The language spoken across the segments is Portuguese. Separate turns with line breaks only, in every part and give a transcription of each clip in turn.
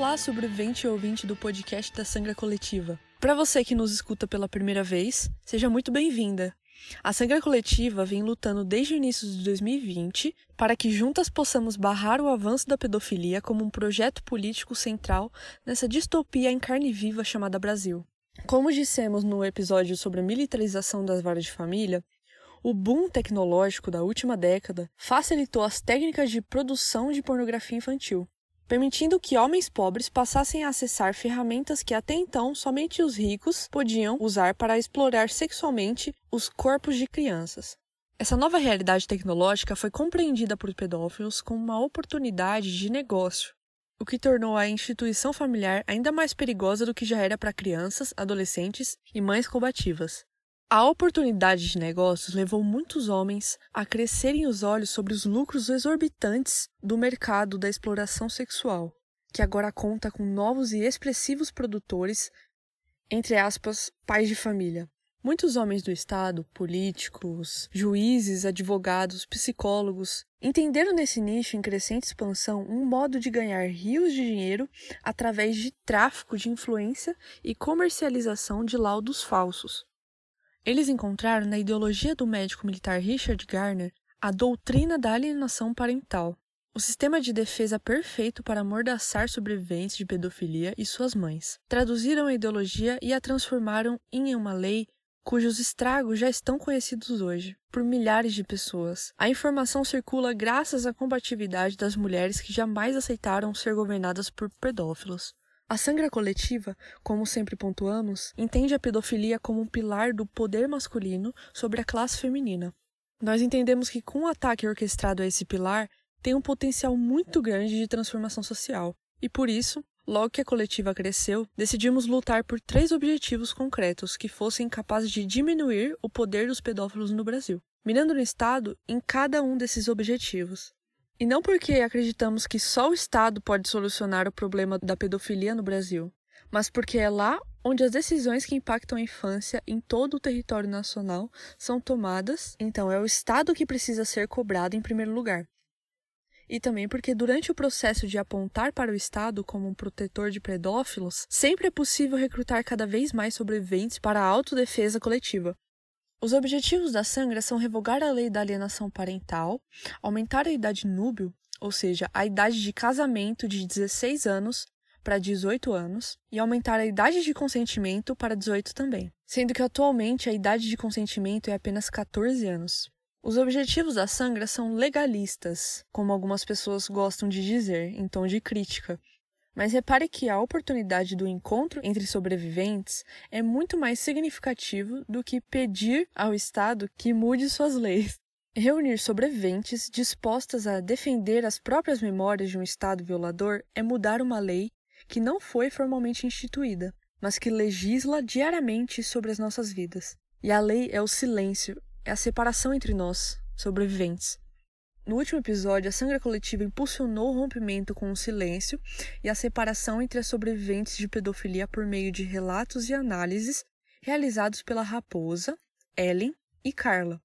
Olá, sobrevivente e ouvinte do podcast da Sangra Coletiva. Para você que nos escuta pela primeira vez, seja muito bem-vinda. A Sangra Coletiva vem lutando desde o início de 2020 para que juntas possamos barrar o avanço da pedofilia como um projeto político central nessa distopia em carne viva chamada Brasil. Como dissemos no episódio sobre a militarização das varas de família, o boom tecnológico da última década facilitou as técnicas de produção de pornografia infantil, permitindo que homens pobres passassem a acessar ferramentas que até então somente os ricos podiam usar para explorar sexualmente os corpos de crianças. Essa nova realidade tecnológica foi compreendida por pedófilos como uma oportunidade de negócio, o que tornou a instituição familiar ainda mais perigosa do que já era para crianças, adolescentes e mães combativas. A oportunidade de negócios levou muitos homens a crescerem os olhos sobre os lucros exorbitantes do mercado da exploração sexual, que agora conta com novos e expressivos produtores, entre aspas, pais de família. Muitos homens do Estado, políticos, juízes, advogados, psicólogos, entenderam nesse nicho em crescente expansão um modo de ganhar rios de dinheiro através de tráfico de influência e comercialização de laudos falsos. Eles encontraram na ideologia do médico militar Richard Garner a doutrina da alienação parental, o sistema de defesa perfeito para amordaçar sobreviventes de pedofilia e suas mães. Traduziram a ideologia e a transformaram em uma lei cujos estragos já estão conhecidos hoje por milhares de pessoas. A informação circula graças à combatividade das mulheres que jamais aceitaram ser governadas por pedófilos. A sangra coletiva, como sempre pontuamos, entende a pedofilia como um pilar do poder masculino sobre a classe feminina. Nós entendemos que com o ataque orquestrado a esse pilar, tem um potencial muito grande de transformação social. E por isso, logo que a coletiva cresceu, decidimos lutar por três objetivos concretos que fossem capazes de diminuir o poder dos pedófilos no Brasil, mirando no Estado em cada um desses objetivos. E não porque acreditamos que só o Estado pode solucionar o problema da pedofilia no Brasil, mas porque é lá onde as decisões que impactam a infância em todo o território nacional são tomadas, então é o Estado que precisa ser cobrado em primeiro lugar. E também porque durante o processo de apontar para o Estado como um protetor de pedófilos, sempre é possível recrutar cada vez mais sobreviventes para a autodefesa coletiva. Os objetivos da Sangra são revogar a lei da alienação parental, aumentar a idade núbio, ou seja, a idade de casamento de 16 anos para 18 anos, e aumentar a idade de consentimento para 18 também, sendo que atualmente a idade de consentimento é apenas 14 anos. Os objetivos da Sangra são legalistas, como algumas pessoas gostam de dizer, em tom de crítica, mas repare que a oportunidade do encontro entre sobreviventes é muito mais significativo do que pedir ao Estado que mude suas leis. Reunir sobreviventes dispostas a defender as próprias memórias de um Estado violador é mudar uma lei que não foi formalmente instituída, mas que legisla diariamente sobre as nossas vidas. E a lei é o silêncio, é a separação entre nós, sobreviventes. No último episódio, a sangra coletiva impulsionou o rompimento com o silêncio e a separação entre as sobreviventes de pedofilia por meio de relatos e análises realizados pela Raposa, Ellen e Carla,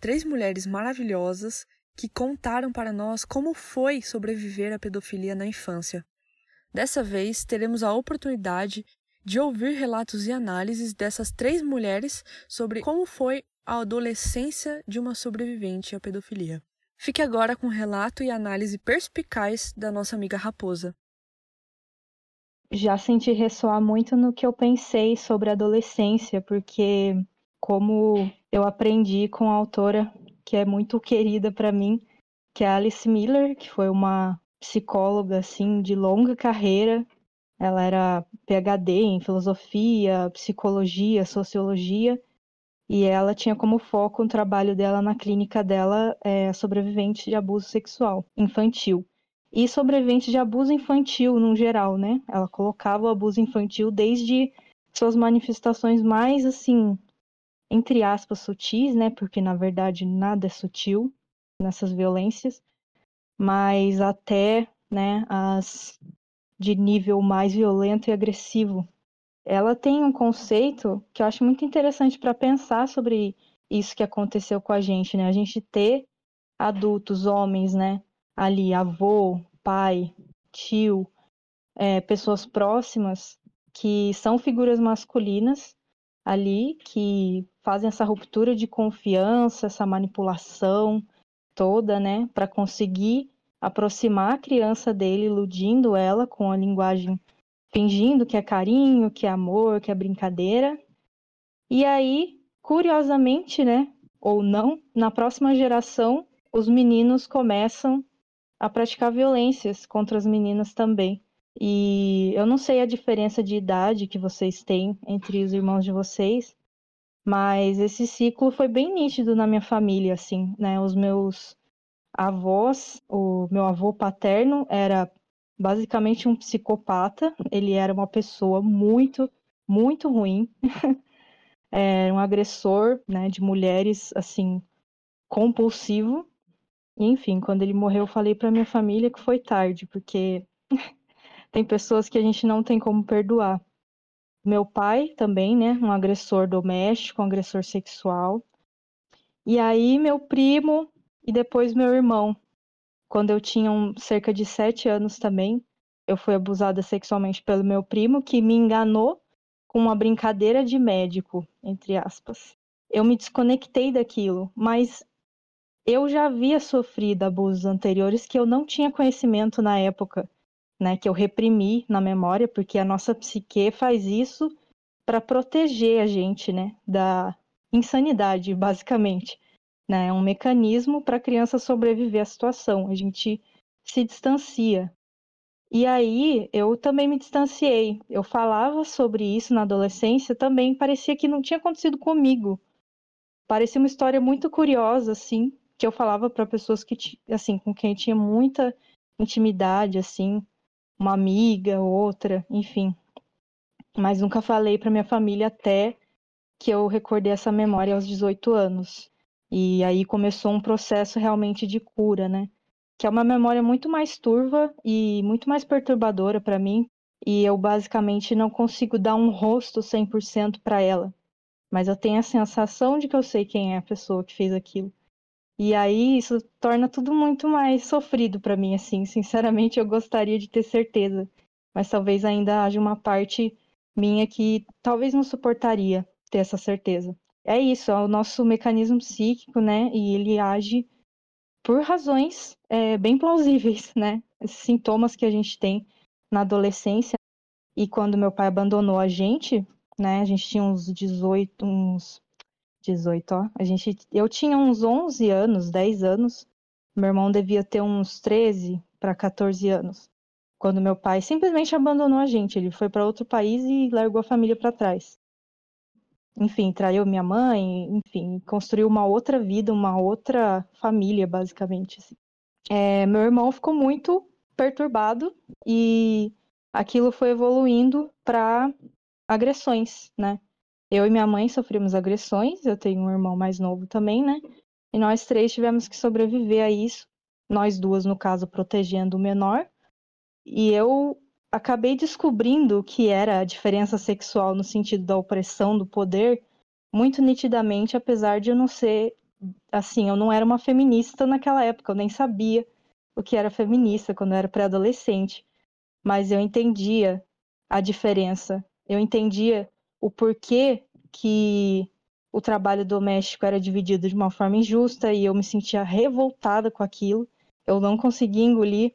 três mulheres maravilhosas que contaram para nós como foi sobreviver à pedofilia na infância. Dessa vez, teremos a oportunidade de ouvir relatos e análises dessas três mulheres sobre como foi a adolescência de uma sobrevivente à pedofilia. Fique agora com o relato e análise perspicaz da nossa amiga Raposa.
Já senti ressoar muito no que eu pensei sobre a adolescência, porque como eu aprendi com a autora que é muito querida para mim, que é Alice Miller, que foi uma psicóloga assim de longa carreira. Ela era PhD em filosofia, psicologia, sociologia e ela tinha como foco o trabalho dela na clínica dela é, sobrevivente de abuso sexual infantil. E sobrevivente de abuso infantil no geral, né? Ela colocava o abuso infantil desde suas manifestações mais, assim, entre aspas, sutis, né? Porque na verdade nada é sutil nessas violências, mas até, né, as de nível mais violento e agressivo ela tem um conceito que eu acho muito interessante para pensar sobre isso que aconteceu com a gente, né? A gente ter adultos, homens, né? Ali, avô, pai, tio, é, pessoas próximas que são figuras masculinas ali, que fazem essa ruptura de confiança, essa manipulação toda, né, para conseguir aproximar a criança dele, iludindo ela com a linguagem, fingindo que é carinho, que é amor, que é brincadeira. E aí, curiosamente, né, ou não, na próxima geração, os meninos começam a praticar violências contra as meninas também. E eu não sei a diferença de idade que vocês têm entre os irmãos de vocês, mas esse ciclo foi bem nítido na minha família, assim, né? Os meus avós, o meu avô paterno era basicamente um psicopata, ele era uma pessoa muito, muito ruim, é um agressor, né, de mulheres, assim, compulsivo. E, enfim, quando ele morreu, eu falei para minha família que foi tarde, porque tem pessoas que a gente não tem como perdoar. Meu pai também, né? Um agressor doméstico, um agressor sexual. E aí, meu primo e depois meu irmão. Quando eu tinha um, cerca de sete anos também, eu fui abusada sexualmente pelo meu primo, que me enganou com uma brincadeira de médico, entre aspas. Eu me desconectei daquilo, mas eu já havia sofrido abusos anteriores que eu não tinha conhecimento na época né, que eu reprimi na memória, porque a nossa psique faz isso para proteger a gente, né, da insanidade, basicamente. Né? É um mecanismo para a criança sobreviver à situação. A gente se distancia. E aí eu também me distanciei. Eu falava sobre isso na adolescência, também parecia que não tinha acontecido comigo. Parecia uma história muito curiosa, assim, que eu falava para pessoas que, assim, com quem eu tinha muita intimidade, assim, uma amiga, outra, enfim. Mas nunca falei para minha família até que eu recordei essa memória aos 18 anos. E aí começou um processo realmente de cura, né? Que é uma memória muito mais turva e muito mais perturbadora para mim, e eu basicamente não consigo dar um rosto 100% para ela. Mas eu tenho a sensação de que eu sei quem é a pessoa que fez aquilo. E aí isso torna tudo muito mais sofrido para mim, assim. Sinceramente, eu gostaria de ter certeza, mas talvez ainda haja uma parte minha que talvez não suportaria ter essa certeza. É isso, é o nosso mecanismo psíquico, né? E ele age por razões é, bem plausíveis, né? Esses sintomas que a gente tem na adolescência. E quando meu pai abandonou a gente, né? A gente tinha uns 18, uns 18, ó. A gente, eu tinha uns 11 anos, 10 anos. Meu irmão devia ter uns 13 para 14 anos. Quando meu pai simplesmente abandonou a gente, ele foi para outro país e largou a família para trás. Enfim, traiu minha mãe, enfim, construiu uma outra vida, uma outra família, basicamente. Assim. É, meu irmão ficou muito perturbado e aquilo foi evoluindo para agressões, né? Eu e minha mãe sofremos agressões, eu tenho um irmão mais novo também, né? E nós três tivemos que sobreviver a isso. Nós duas, no caso, protegendo o menor. E eu acabei descobrindo o que era a diferença sexual no sentido da opressão do poder muito nitidamente, apesar de eu não ser assim, eu não era uma feminista naquela época, eu nem sabia o que era feminista quando eu era pré-adolescente, mas eu entendia a diferença. Eu entendia o porquê que o trabalho doméstico era dividido de uma forma injusta e eu me sentia revoltada com aquilo. Eu não conseguia engolir.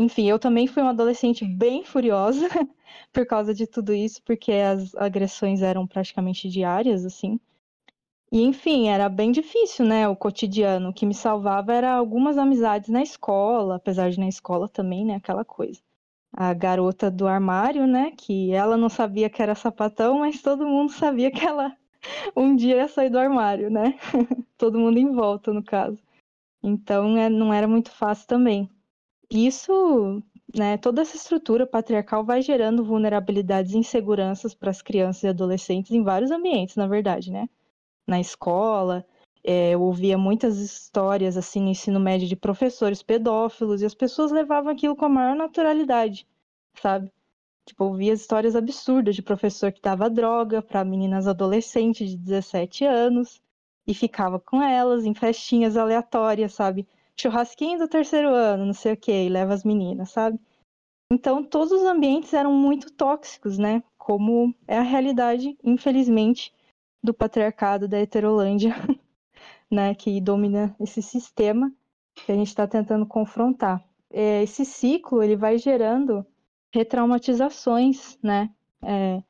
Enfim, eu também fui uma adolescente bem furiosa por causa de tudo isso, porque as agressões eram praticamente diárias, assim. E enfim, era bem difícil, né, o cotidiano. O que me salvava era algumas amizades na escola, apesar de na escola também, né, aquela coisa a garota do armário, né? Que ela não sabia que era sapatão, mas todo mundo sabia que ela um dia ia sair do armário, né? todo mundo em volta, no caso. Então é, não era muito fácil também. Isso, né? Toda essa estrutura patriarcal vai gerando vulnerabilidades e inseguranças para as crianças e adolescentes em vários ambientes, na verdade, né? Na escola, é, eu ouvia muitas histórias assim no ensino médio de professores pedófilos e as pessoas levavam aquilo com a maior naturalidade, sabe? Tipo, ouvia histórias absurdas de professor que dava droga para meninas adolescentes de 17 anos e ficava com elas em festinhas aleatórias, sabe? Churrasquinho do terceiro ano, não sei o que, e leva as meninas, sabe? Então, todos os ambientes eram muito tóxicos, né? Como é a realidade, infelizmente, do patriarcado da heterolândia, né? Que domina esse sistema que a gente está tentando confrontar. É, esse ciclo, ele vai gerando retraumatizações, né? É,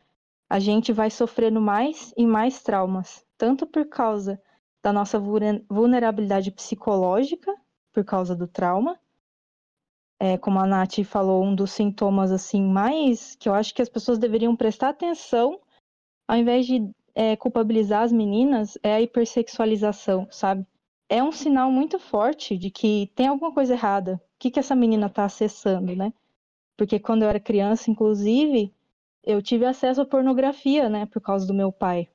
a gente vai sofrendo mais e mais traumas, tanto por causa da nossa vulnerabilidade psicológica, por causa do trauma, é, como a Nath falou, um dos sintomas assim mais que eu acho que as pessoas deveriam prestar atenção, ao invés de é, culpabilizar as meninas, é a hipersexualização, sabe? É um sinal muito forte de que tem alguma coisa errada. O que, que essa menina está acessando, né? Porque quando eu era criança, inclusive, eu tive acesso à pornografia, né, por causa do meu pai.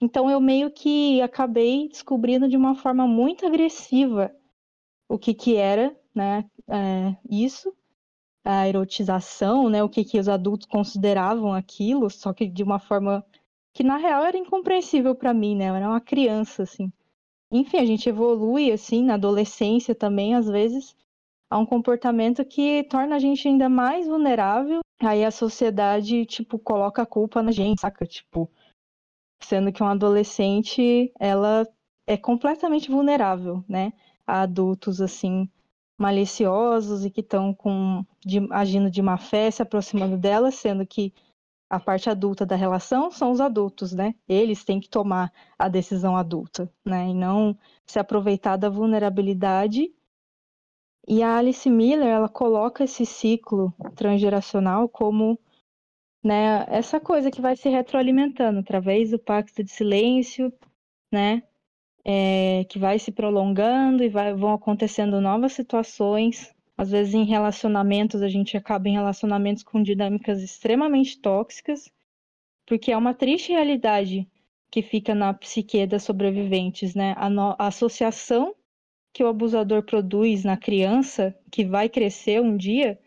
Então eu meio que acabei descobrindo de uma forma muito agressiva o que que era, né, é, isso, a erotização, né, o que que os adultos consideravam aquilo, só que de uma forma que na real era incompreensível para mim, né, eu era uma criança, assim. Enfim, a gente evolui, assim, na adolescência também, às vezes, a um comportamento que torna a gente ainda mais vulnerável. Aí a sociedade, tipo, coloca a culpa na gente, saca? Tipo, sendo que um adolescente, ela é completamente vulnerável, né? A adultos, assim, maliciosos e que estão com de, agindo de má fé, se aproximando dela, sendo que a parte adulta da relação são os adultos, né? Eles têm que tomar a decisão adulta, né? E não se aproveitar da vulnerabilidade. E a Alice Miller, ela coloca esse ciclo transgeracional como né, essa coisa que vai se retroalimentando através do pacto de silêncio, né? É, que vai se prolongando e vai, vão acontecendo novas situações. Às vezes, em relacionamentos, a gente acaba em relacionamentos com dinâmicas extremamente tóxicas, porque é uma triste realidade que fica na psique das sobreviventes, né? A, no, a associação que o abusador produz na criança, que vai crescer um dia,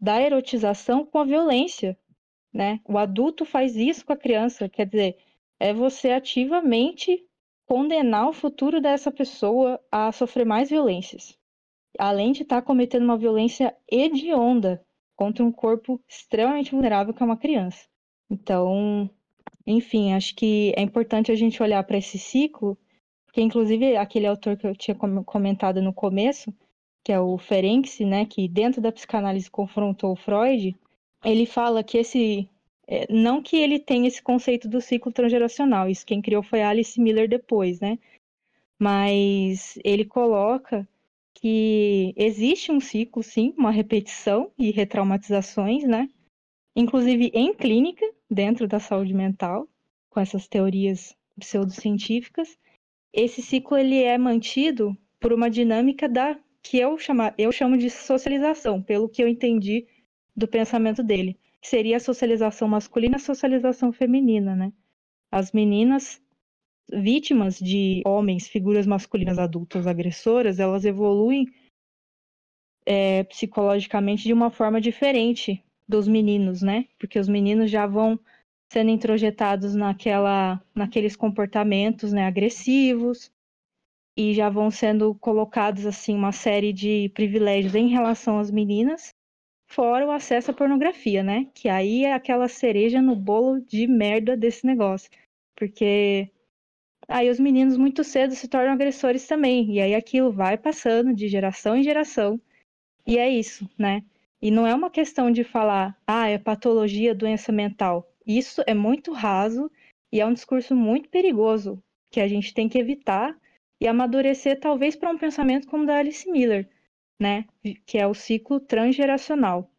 da erotização com a violência, né? O adulto faz isso com a criança, quer dizer, é você ativamente condenar o futuro dessa pessoa a sofrer mais violências, além de estar tá cometendo uma violência hedionda contra um corpo extremamente vulnerável que é uma criança. Então, enfim, acho que é importante a gente olhar para esse ciclo, porque inclusive aquele autor que eu tinha comentado no começo, que é o Ferenczi, né, que dentro da psicanálise confrontou o Freud, ele fala que esse é, não que ele tenha esse conceito do ciclo transgeracional, isso quem criou foi Alice Miller depois, né? Mas ele coloca que existe um ciclo, sim, uma repetição e retraumatizações, né? Inclusive em clínica, dentro da saúde mental, com essas teorias pseudocientíficas. Esse ciclo ele é mantido por uma dinâmica da que eu, chama, eu chamo de socialização, pelo que eu entendi do pensamento dele seria a socialização masculina e a socialização feminina, né? As meninas vítimas de homens, figuras masculinas adultas agressoras, elas evoluem é, psicologicamente de uma forma diferente dos meninos, né? Porque os meninos já vão sendo introjetados naquela, naqueles comportamentos né, agressivos e já vão sendo colocados assim uma série de privilégios em relação às meninas Fora o acesso à pornografia, né? Que aí é aquela cereja no bolo de merda desse negócio. Porque aí os meninos muito cedo se tornam agressores também. E aí aquilo vai passando de geração em geração. E é isso, né? E não é uma questão de falar, ah, é patologia, doença mental. Isso é muito raso e é um discurso muito perigoso que a gente tem que evitar e amadurecer, talvez, para um pensamento como o da Alice Miller, né? Que é o ciclo transgeracional.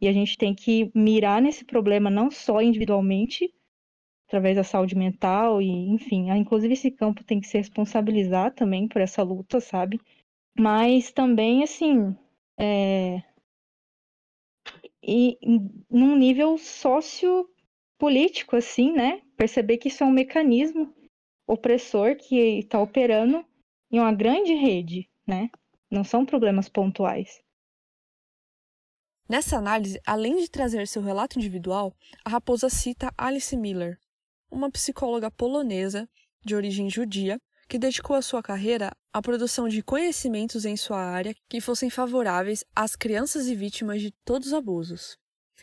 E a gente tem que mirar nesse problema não só individualmente, através da saúde mental e, enfim, inclusive esse campo tem que se responsabilizar também por essa luta, sabe? Mas também, assim, é... e num nível sociopolítico, assim, né? Perceber que isso é um mecanismo opressor que está operando em uma grande rede, né? Não são problemas pontuais.
Nessa análise, além de trazer seu relato individual, a Raposa cita Alice Miller, uma psicóloga polonesa de origem judia que dedicou a sua carreira à produção de conhecimentos em sua área que fossem favoráveis às crianças e vítimas de todos os abusos,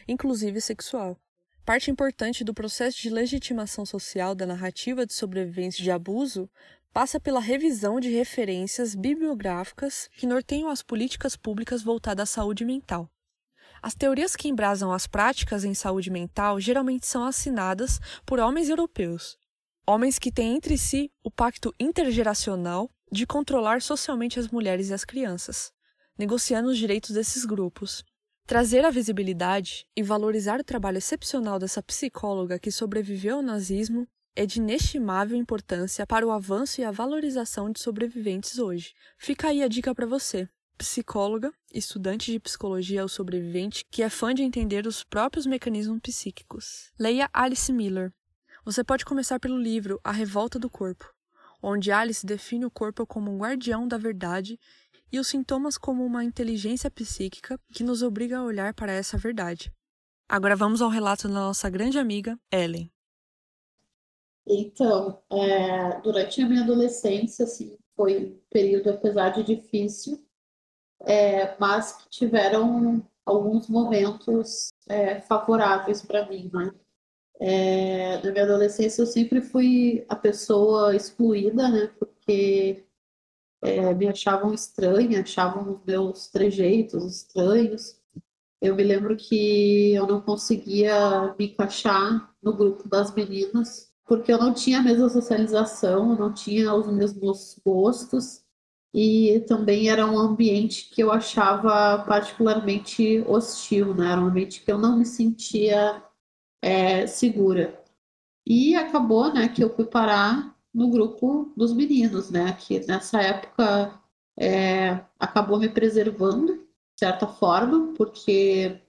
inclusive sexual. Parte importante do processo de legitimação social da narrativa de sobrevivência de abuso passa pela revisão de referências bibliográficas que norteiam as políticas públicas voltadas à saúde mental. As teorias que embrasam as práticas em saúde mental geralmente são assinadas por homens europeus, homens que têm entre si o pacto intergeracional de controlar socialmente as mulheres e as crianças, negociando os direitos desses grupos. Trazer a visibilidade e valorizar o trabalho excepcional dessa psicóloga que sobreviveu ao nazismo é de inestimável importância para o avanço e a valorização de sobreviventes hoje. Fica aí a dica para você, psicóloga, estudante de psicologia ou sobrevivente que é fã de entender os próprios mecanismos psíquicos. Leia Alice Miller. Você pode começar pelo livro A Revolta do Corpo, onde Alice define o corpo como um guardião da verdade e os sintomas como uma inteligência psíquica que nos obriga a olhar para essa verdade. Agora vamos ao relato da nossa grande amiga Ellen.
Então, é, durante a minha adolescência, assim, foi um período, apesar de difícil, é, mas que tiveram alguns momentos é, favoráveis para mim, né? É, na minha adolescência eu sempre fui a pessoa excluída, né? Porque é, me achavam estranha, achavam os meus trejeitos estranhos. Eu me lembro que eu não conseguia me encaixar no grupo das meninas porque eu não tinha a mesma socialização, eu não tinha os mesmos gostos e também era um ambiente que eu achava particularmente hostil, né? Era um ambiente que eu não me sentia é, segura. E acabou, né, que eu fui parar no grupo dos meninos, né? Que nessa época é, acabou me preservando, de certa forma, porque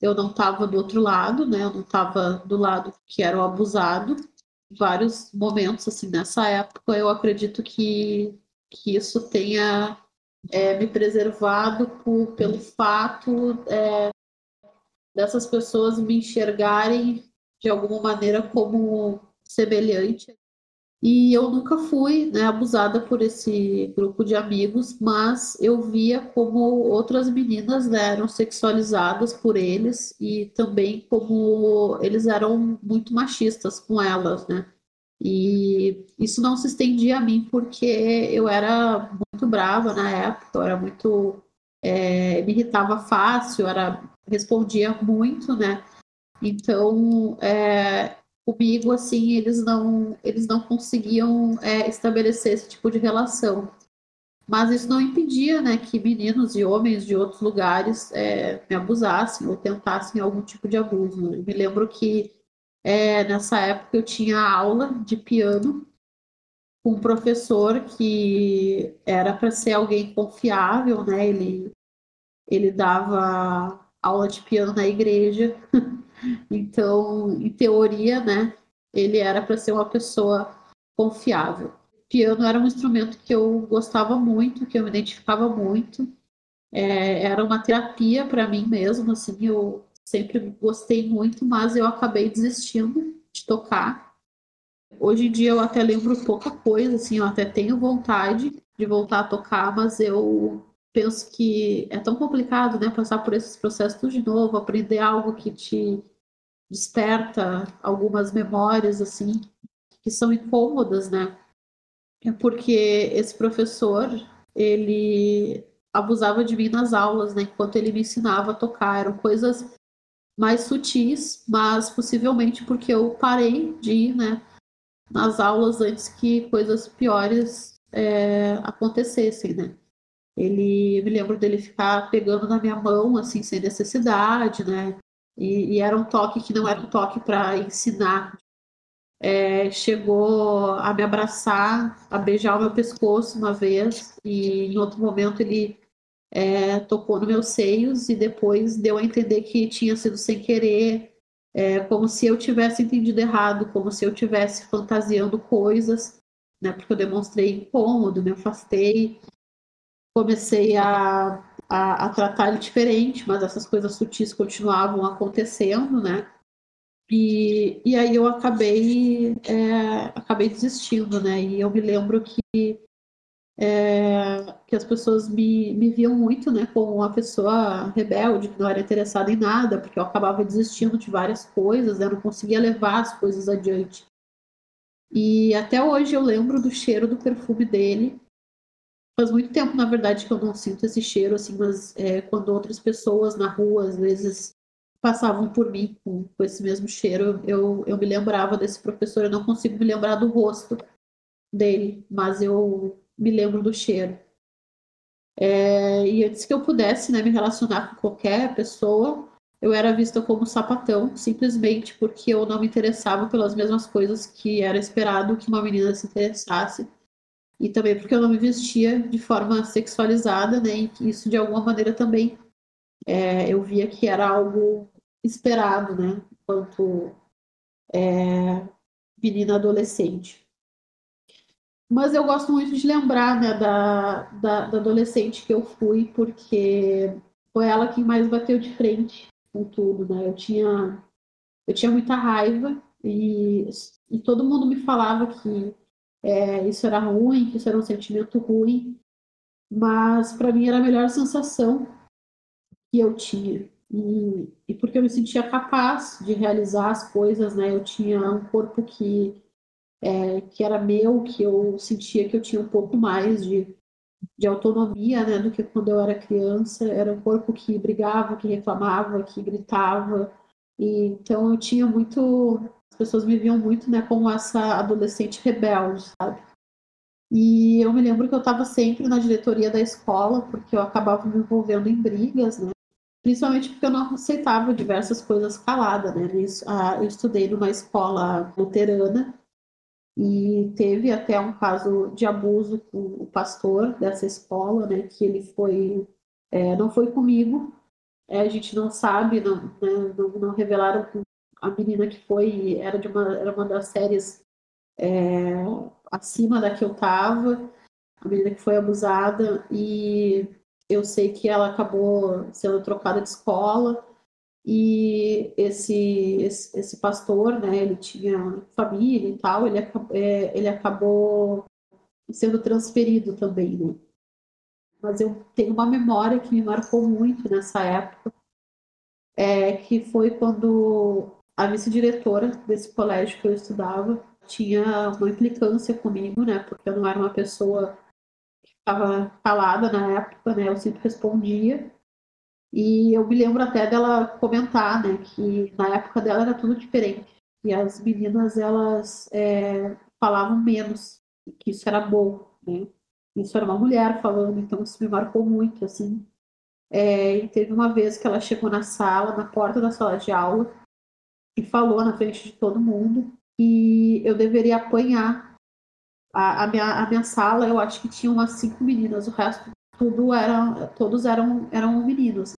eu não estava do outro lado, né? Eu não estava do lado que era o abusado vários momentos assim nessa época eu acredito que, que isso tenha é, me preservado por, pelo fato é, dessas pessoas me enxergarem de alguma maneira como semelhante e eu nunca fui né, abusada por esse grupo de amigos, mas eu via como outras meninas né, eram sexualizadas por eles e também como eles eram muito machistas com elas, né? E isso não se estendia a mim porque eu era muito brava na época, eu era muito. É, me irritava fácil, era, respondia muito, né? Então, é, comigo, assim, eles não, eles não conseguiam é, estabelecer esse tipo de relação. Mas isso não impedia né, que meninos e homens de outros lugares é, me abusassem ou tentassem algum tipo de abuso. Eu me lembro que é, nessa época eu tinha aula de piano com um professor que era para ser alguém confiável, né? Ele, ele dava aula de piano na igreja. Então, em teoria, né, ele era para ser uma pessoa confiável. Piano era um instrumento que eu gostava muito, que eu me identificava muito. É, era uma terapia para mim mesmo, assim, eu sempre gostei muito, mas eu acabei desistindo de tocar. Hoje em dia eu até lembro pouca coisa, assim, eu até tenho vontade de voltar a tocar, mas eu penso que é tão complicado, né, passar por esses processos de novo, aprender algo que te desperta algumas memórias assim que são incômodas, né? É porque esse professor ele abusava de mim nas aulas, né? Enquanto ele me ensinava a tocar, eram coisas mais sutis, mas possivelmente porque eu parei de ir, né? Nas aulas antes que coisas piores é, acontecessem, né? Ele me lembro dele ficar pegando na minha mão assim sem necessidade, né? E, e, era um toque que não era um toque para ensinar. É, chegou a me abraçar, a beijar o meu pescoço uma vez, e em outro momento ele é, tocou no meus seios e depois deu a entender que tinha sido sem querer, é, como se eu tivesse entendido errado, como se eu tivesse fantasiando coisas, né, porque eu demonstrei incômodo, me afastei, comecei a a, a tratar ele diferente, mas essas coisas sutis continuavam acontecendo, né? E, e aí eu acabei, é, acabei desistindo, né? E eu me lembro que, é, que as pessoas me, me viam muito, né, como uma pessoa rebelde, que não era interessada em nada, porque eu acabava desistindo de várias coisas, né? Eu não conseguia levar as coisas adiante. E até hoje eu lembro do cheiro do perfume dele. Faz muito tempo, na verdade, que eu não sinto esse cheiro, assim, mas é, quando outras pessoas na rua, às vezes, passavam por mim com, com esse mesmo cheiro, eu, eu me lembrava desse professor. Eu não consigo me lembrar do rosto dele, mas eu me lembro do cheiro. É, e antes que eu pudesse né, me relacionar com qualquer pessoa, eu era vista como sapatão, simplesmente porque eu não me interessava pelas mesmas coisas que era esperado que uma menina se interessasse. E também porque eu não me vestia de forma sexualizada, né? E isso de alguma maneira também é, eu via que era algo esperado, né? Enquanto é, menina adolescente. Mas eu gosto muito de lembrar né, da, da, da, adolescente que eu fui, porque foi ela quem mais bateu de frente com tudo, né? Eu tinha, eu tinha muita raiva e, e todo mundo me falava que é, isso era ruim, que isso era um sentimento ruim, mas para mim era a melhor sensação que eu tinha. E, e, porque eu me sentia capaz de realizar as coisas, né? Eu tinha um corpo que, é, que era meu, que eu sentia que eu tinha um pouco mais de, de autonomia, né? Do que quando eu era criança. Era um corpo que brigava, que reclamava, que gritava. E, então eu tinha muito... As pessoas me viam muito, né? Como essa adolescente rebelde, sabe? E eu me lembro que eu estava sempre na diretoria da escola, porque eu acabava me envolvendo em brigas, né? Principalmente porque eu não aceitava diversas coisas calada, né? Eu estudei numa escola luterana e teve até um caso de abuso com o pastor dessa escola, né? Que ele foi, é, não foi comigo, é, a gente não sabe, não, né, não, não, revelaram a menina que foi, era de uma, era uma das séries é, acima da que eu tava, a menina que foi abusada e eu sei que ela acabou sendo trocada de escola e esse, esse, esse pastor, né, ele tinha família e tal, ele, é, ele acabou sendo transferido também, né? Mas eu tenho uma memória que me marcou muito nessa época, é, que foi quando a vice-diretora desse colégio que eu estudava tinha uma implicância comigo, né, porque eu não era uma pessoa estava calada na época, né? Eu sempre respondia. E eu me lembro até dela comentar, né, que na época dela era tudo diferente. E as meninas, elas é, falavam menos, que isso era bom, né? Isso era uma mulher falando, então isso me marcou muito, assim. É, e teve uma vez que ela chegou na sala, na porta da sala de aula, e falou na frente de todo mundo que eu deveria apanhar a, a, minha, a minha sala, eu acho que tinha umas cinco meninas, o resto tudo era, todos eram, eram meninos.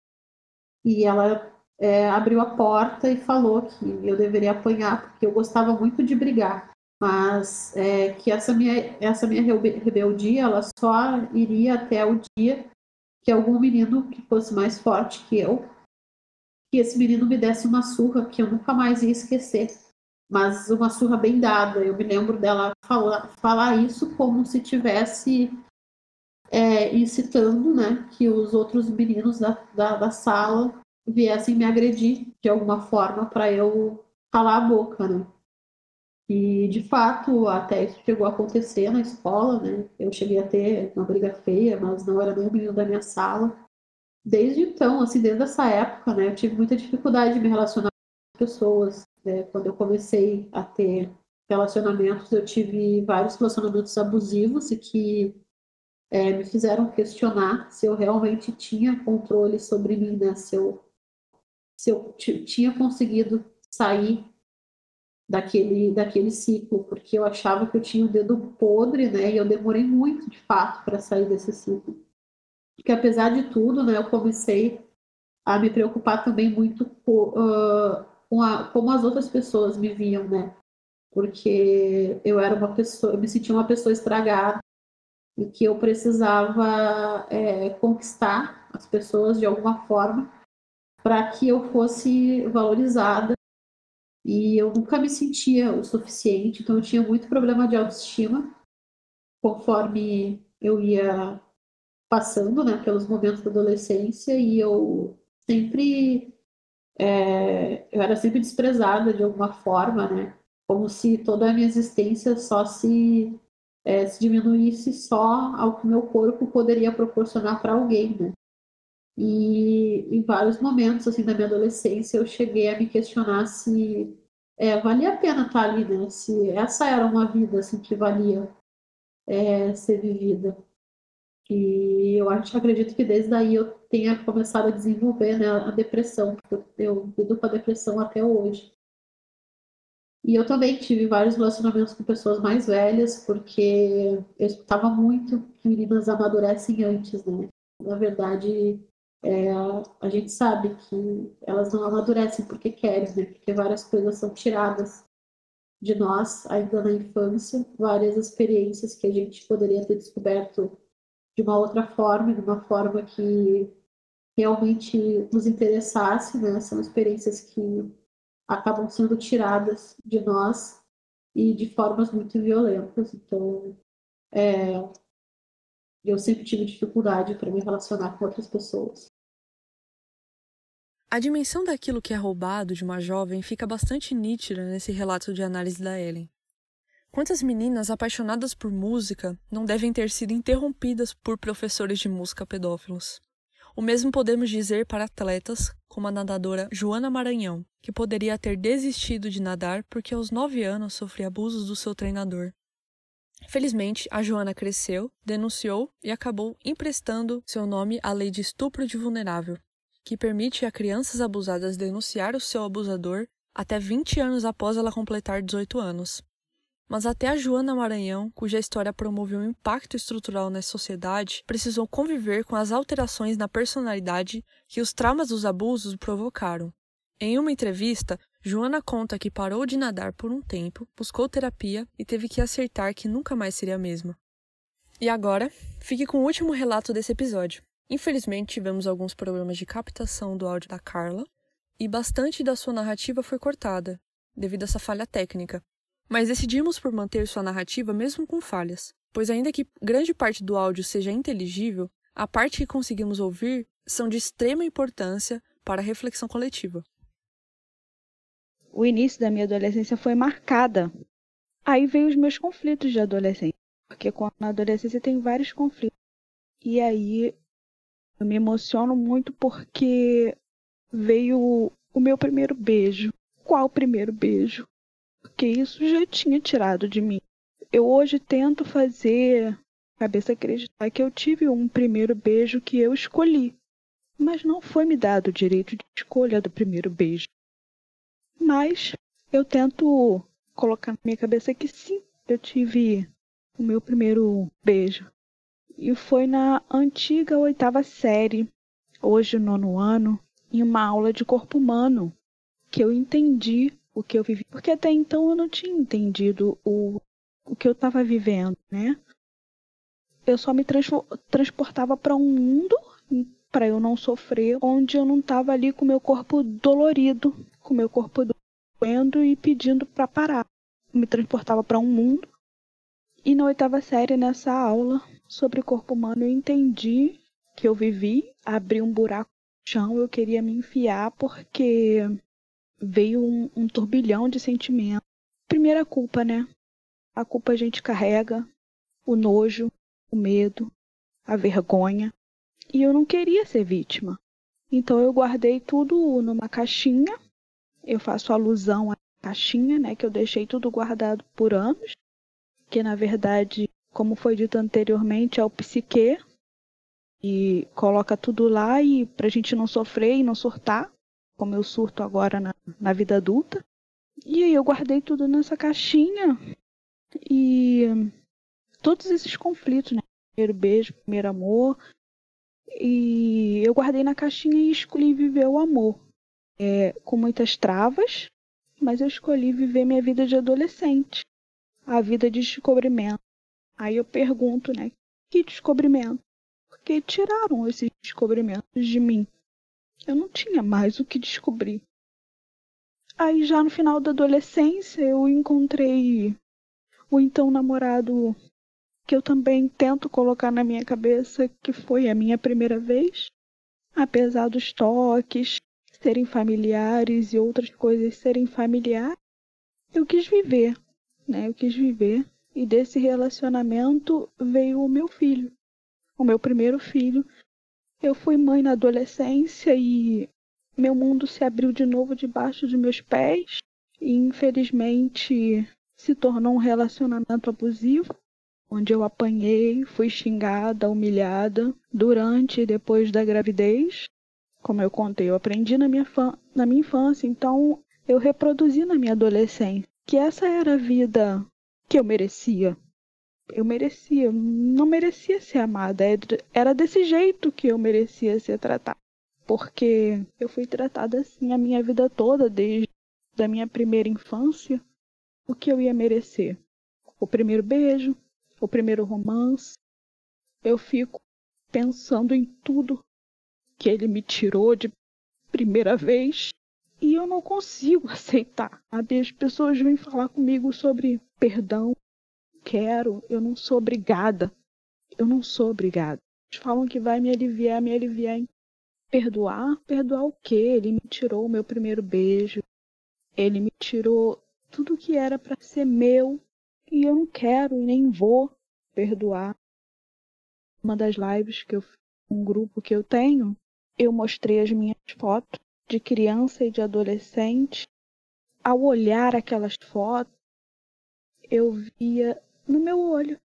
E ela é, abriu a porta e falou que eu deveria apanhar, porque eu gostava muito de brigar. Mas é, que essa minha, essa minha rebeldia, ela só iria até o dia que algum menino que fosse mais forte que eu, que esse menino me desse uma surra que eu nunca mais ia esquecer mas uma surra bem dada. Eu me lembro dela falar, falar isso como se tivesse é, incitando né, que os outros meninos da, da, da, sala viessem me agredir de alguma forma para eu calar a boca. Né? E de fato, até isso chegou a acontecer na escola. Né? Eu cheguei a ter uma briga feia, mas não era nem o menino da minha sala. Desde então, assim, desde essa época, né, eu tive muita dificuldade de me relacionar com pessoas né? Quando eu comecei a ter relacionamentos, eu tive vários relacionamentos abusivos e que é, me fizeram questionar se eu realmente tinha controle sobre mim, né? Se eu, se eu tinha conseguido sair daquele, daquele ciclo, porque eu achava que eu tinha o dedo podre, né? E eu demorei muito, de fato, para sair desse ciclo. Porque apesar de tudo, né? Eu comecei a me preocupar também muito com, uh, com a, como as outras pessoas me viam, né? Porque eu era uma pessoa, eu me sentia uma pessoa estragada e que eu precisava é, conquistar as pessoas de alguma forma para que eu fosse valorizada E eu nunca me sentia o suficiente, então eu tinha muito problema de autoestima conforme eu ia passando né, pelos momentos da adolescência e eu sempre é, eu era sempre desprezada de alguma forma, né? Como se toda a minha existência só se, é, se diminuísse só ao que meu corpo poderia proporcionar para alguém, né? E em vários momentos assim da minha adolescência eu cheguei a me questionar se é, valia a pena estar ali, né? Se essa era uma vida assim que valia é, ser vivida. E eu acho, acredito que desde aí eu tenha começado a desenvolver né, a depressão, porque eu lido com a depressão até hoje. E eu também tive vários relacionamentos com pessoas mais velhas, porque eu escutava muito que meninas amadurecem antes, né? Na verdade, é, a gente sabe que elas não amadurecem porque querem, né? Porque várias coisas são tiradas de nós ainda na infância, várias experiências que a gente poderia ter descoberto de uma outra forma, de uma forma que realmente nos interessasse, né? São experiências que acabam sendo tiradas de nós e de formas muito violentas. Então, é, eu sempre tive dificuldade para me relacionar com outras pessoas.
A dimensão daquilo que é roubado de uma jovem fica bastante nítida nesse relato de análise da Ellen. Quantas meninas apaixonadas por música não devem ter sido interrompidas por professores de música pedófilos? O mesmo podemos dizer para atletas como a nadadora Joana Maranhão, que poderia ter desistido de nadar porque aos nove anos sofria abusos do seu treinador. Felizmente, a Joana cresceu, denunciou e acabou emprestando seu nome à Lei de Estupro de Vulnerável, que permite a crianças abusadas denunciar o seu abusador até 20 anos após ela completar 18 anos. Mas até a Joana Maranhão, cuja história promoveu um impacto estrutural na sociedade, precisou conviver com as alterações na personalidade que os traumas dos abusos provocaram. Em uma entrevista, Joana conta que parou de nadar por um tempo, buscou terapia e teve que acertar que nunca mais seria a mesma. E agora, fique com o último relato desse episódio. Infelizmente, tivemos alguns problemas de captação do áudio da Carla e bastante da sua narrativa foi cortada, devido a essa falha técnica, mas decidimos por manter sua narrativa mesmo com falhas, pois ainda que grande parte do áudio seja inteligível, a parte que conseguimos ouvir são de extrema importância para a reflexão coletiva.
O início da minha adolescência foi marcada. Aí veio os meus conflitos de adolescência, porque na adolescência tem vários conflitos. E aí eu me emociono muito porque veio o meu primeiro beijo. Qual primeiro beijo? Porque isso já tinha tirado de mim. Eu hoje tento fazer a cabeça acreditar que eu tive um primeiro beijo que eu escolhi, mas não foi me dado o direito de escolha do primeiro beijo. Mas eu tento colocar na minha cabeça que sim, eu tive o meu primeiro beijo. E foi na antiga oitava série, hoje nono ano, em uma aula de corpo humano, que eu entendi o que eu vivi. Porque até então eu não tinha entendido o, o que eu estava vivendo, né? Eu só me transportava para um mundo para eu não sofrer, onde eu não estava ali com meu corpo dolorido, com meu corpo doendo e pedindo para parar. Eu me transportava para um mundo. E na oitava série, nessa aula sobre corpo humano, eu entendi que eu vivi, abri um buraco no chão, eu queria me enfiar porque veio um, um turbilhão de sentimentos. Primeira culpa, né? A culpa a gente carrega, o nojo, o medo, a vergonha. E eu não queria ser vítima. Então eu guardei tudo numa caixinha. Eu faço alusão à caixinha, né? Que eu deixei tudo guardado por anos. Que na verdade, como foi dito anteriormente, é o psique. E coloca tudo lá e pra gente não sofrer e não surtar como eu surto agora na, na vida adulta. E aí eu guardei tudo nessa caixinha e todos esses conflitos, né? Primeiro beijo, primeiro amor. E eu guardei na caixinha e escolhi viver o amor. É, com muitas travas, mas eu escolhi viver minha vida de adolescente. A vida de descobrimento. Aí eu pergunto, né? Que descobrimento? Porque tiraram esses descobrimentos de mim. Eu não tinha mais o que descobrir. Aí já no final da adolescência eu encontrei o então namorado que eu também tento colocar na minha cabeça que foi a minha primeira vez, apesar dos toques serem familiares e outras coisas serem familiares, eu quis viver, né? Eu quis viver e desse relacionamento veio o meu filho, o meu primeiro filho. Eu fui mãe na adolescência e meu mundo se abriu de novo debaixo de meus pés e infelizmente se tornou um relacionamento abusivo, onde eu apanhei, fui xingada, humilhada durante e depois da gravidez. Como eu contei, eu aprendi na minha, na minha infância, então eu reproduzi na minha adolescência que essa era a vida que eu merecia. Eu merecia, não merecia ser amada, era desse jeito que eu merecia ser tratada porque eu fui tratada assim a minha vida toda, desde a minha primeira infância. O que eu ia merecer? O primeiro beijo, o primeiro romance. Eu fico pensando em tudo que ele me tirou de primeira vez e eu não consigo aceitar. As pessoas vêm falar comigo sobre perdão. Quero, eu não sou obrigada. Eu não sou obrigada. Eles falam que vai me aliviar, me aliviar em Perdoar? Perdoar o quê? Ele me tirou o meu primeiro beijo. Ele me tirou tudo que era para ser meu e eu não quero e nem vou perdoar. Uma das lives que eu fiz um grupo que eu tenho, eu mostrei as minhas fotos de criança e de adolescente. Ao olhar aquelas fotos, eu via no meu olho.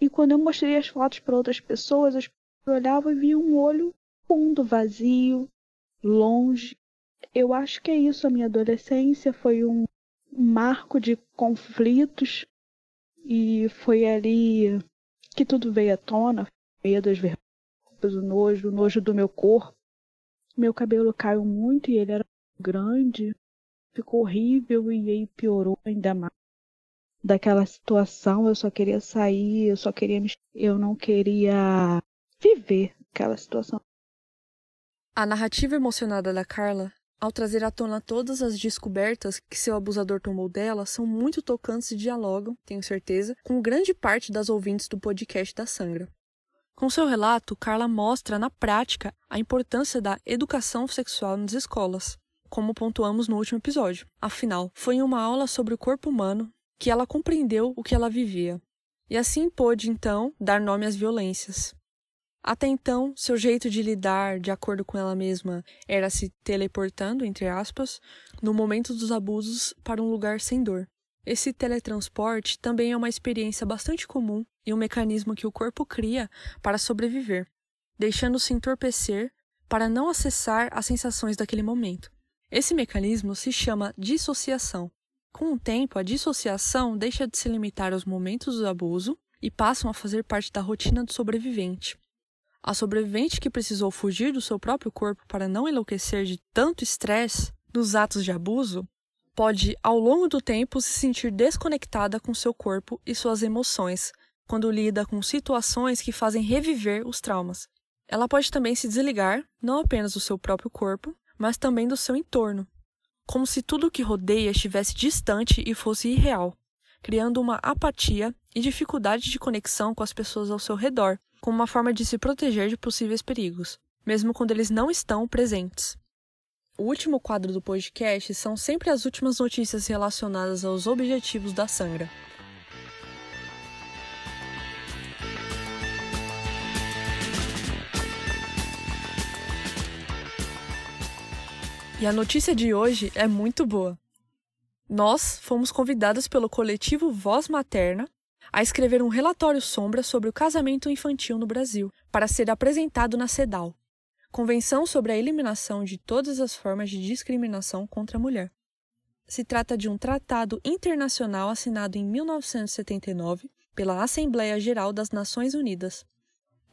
E quando eu mostrei as fotos para outras pessoas, as pessoas olhavam e viam um olho fundo, vazio, longe. Eu acho que é isso. A minha adolescência foi um marco de conflitos e foi ali que tudo veio à tona, medo, as vergonhas, o nojo, o nojo do meu corpo. Meu cabelo caiu muito e ele era grande, ficou horrível e aí piorou ainda mais. Daquela situação, eu só queria sair, eu só queria me... eu não queria viver aquela situação.
A narrativa emocionada da Carla, ao trazer à tona todas as descobertas que seu abusador tomou dela, são muito tocantes e dialogam, tenho certeza, com grande parte das ouvintes do podcast da Sangra. Com seu relato, Carla mostra na prática a importância da educação sexual nas escolas, como pontuamos no último episódio. Afinal, foi em uma aula sobre o corpo humano que ela compreendeu o que ela vivia, e assim pôde então dar nome às violências. Até então, seu jeito de lidar, de acordo com ela mesma, era se teleportando, entre aspas, no momento dos abusos para um lugar sem dor. Esse teletransporte também é uma experiência bastante comum e um mecanismo que o corpo cria para sobreviver, deixando-se entorpecer para não acessar as sensações daquele momento. Esse mecanismo se chama dissociação. Com o tempo, a dissociação deixa de se limitar aos momentos do abuso e passam a fazer parte da rotina do sobrevivente. A sobrevivente que precisou fugir do seu próprio corpo para não enlouquecer de tanto estresse nos atos de abuso pode, ao longo do tempo, se sentir desconectada com seu corpo e suas emoções quando lida com situações que fazem reviver os traumas. Ela pode também se desligar não apenas do seu próprio corpo, mas também do seu entorno, como se tudo o que rodeia estivesse distante e fosse irreal, criando uma apatia e dificuldade de conexão com as pessoas ao seu redor, como uma forma de se proteger de possíveis perigos, mesmo quando eles não estão presentes. O último quadro do podcast são sempre as últimas notícias relacionadas aos objetivos da Sangra. E a notícia de hoje é muito boa. Nós fomos convidados pelo coletivo Voz Materna a escrever um relatório sombra sobre o casamento infantil no Brasil, para ser apresentado na CEDAW, Convenção sobre a Eliminação de Todas as Formas de Discriminação contra a Mulher. Se trata de um tratado internacional assinado em 1979 pela Assembleia Geral das Nações Unidas.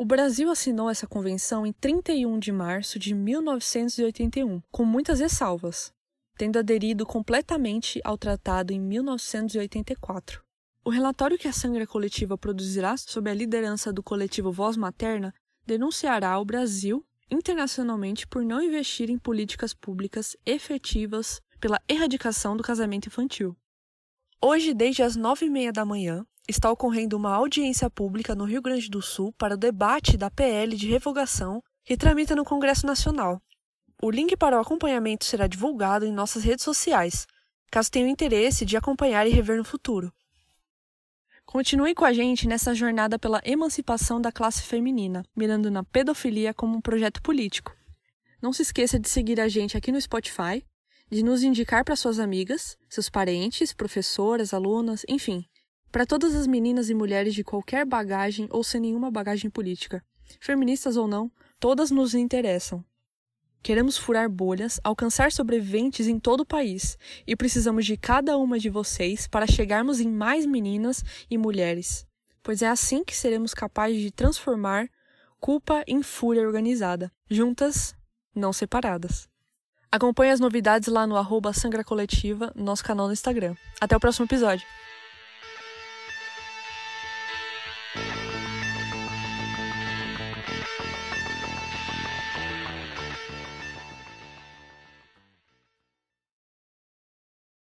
O Brasil assinou essa convenção em 31 de março de 1981, com muitas ressalvas, tendo aderido completamente ao tratado em 1984. O relatório que a Sangra Coletiva produzirá sob a liderança do coletivo Voz Materna denunciará o Brasil internacionalmente por não investir em políticas públicas efetivas pela erradicação do casamento infantil. Hoje, desde as nove e meia da manhã, está ocorrendo uma audiência pública no Rio Grande do Sul para o debate da PL de revogação que tramita no Congresso Nacional. O link para o acompanhamento será divulgado em nossas redes sociais, caso tenham interesse de acompanhar e rever no futuro. Continue com a gente nessa jornada pela emancipação da classe feminina, mirando na pedofilia como um projeto político. Não se esqueça de seguir a gente aqui no Spotify, de nos indicar para suas amigas, seus parentes, professoras, alunas, enfim, para todas as meninas e mulheres de qualquer bagagem ou sem nenhuma bagagem política, feministas ou não, todas nos interessam. Queremos furar bolhas, alcançar sobreviventes em todo o país e precisamos de cada uma de vocês para chegarmos em mais meninas e mulheres, pois é assim que seremos capazes de transformar culpa em fúria organizada, juntas, não separadas. Acompanhe as novidades lá no arroba Sangra Coletiva, nosso canal no Instagram. Até o próximo episódio!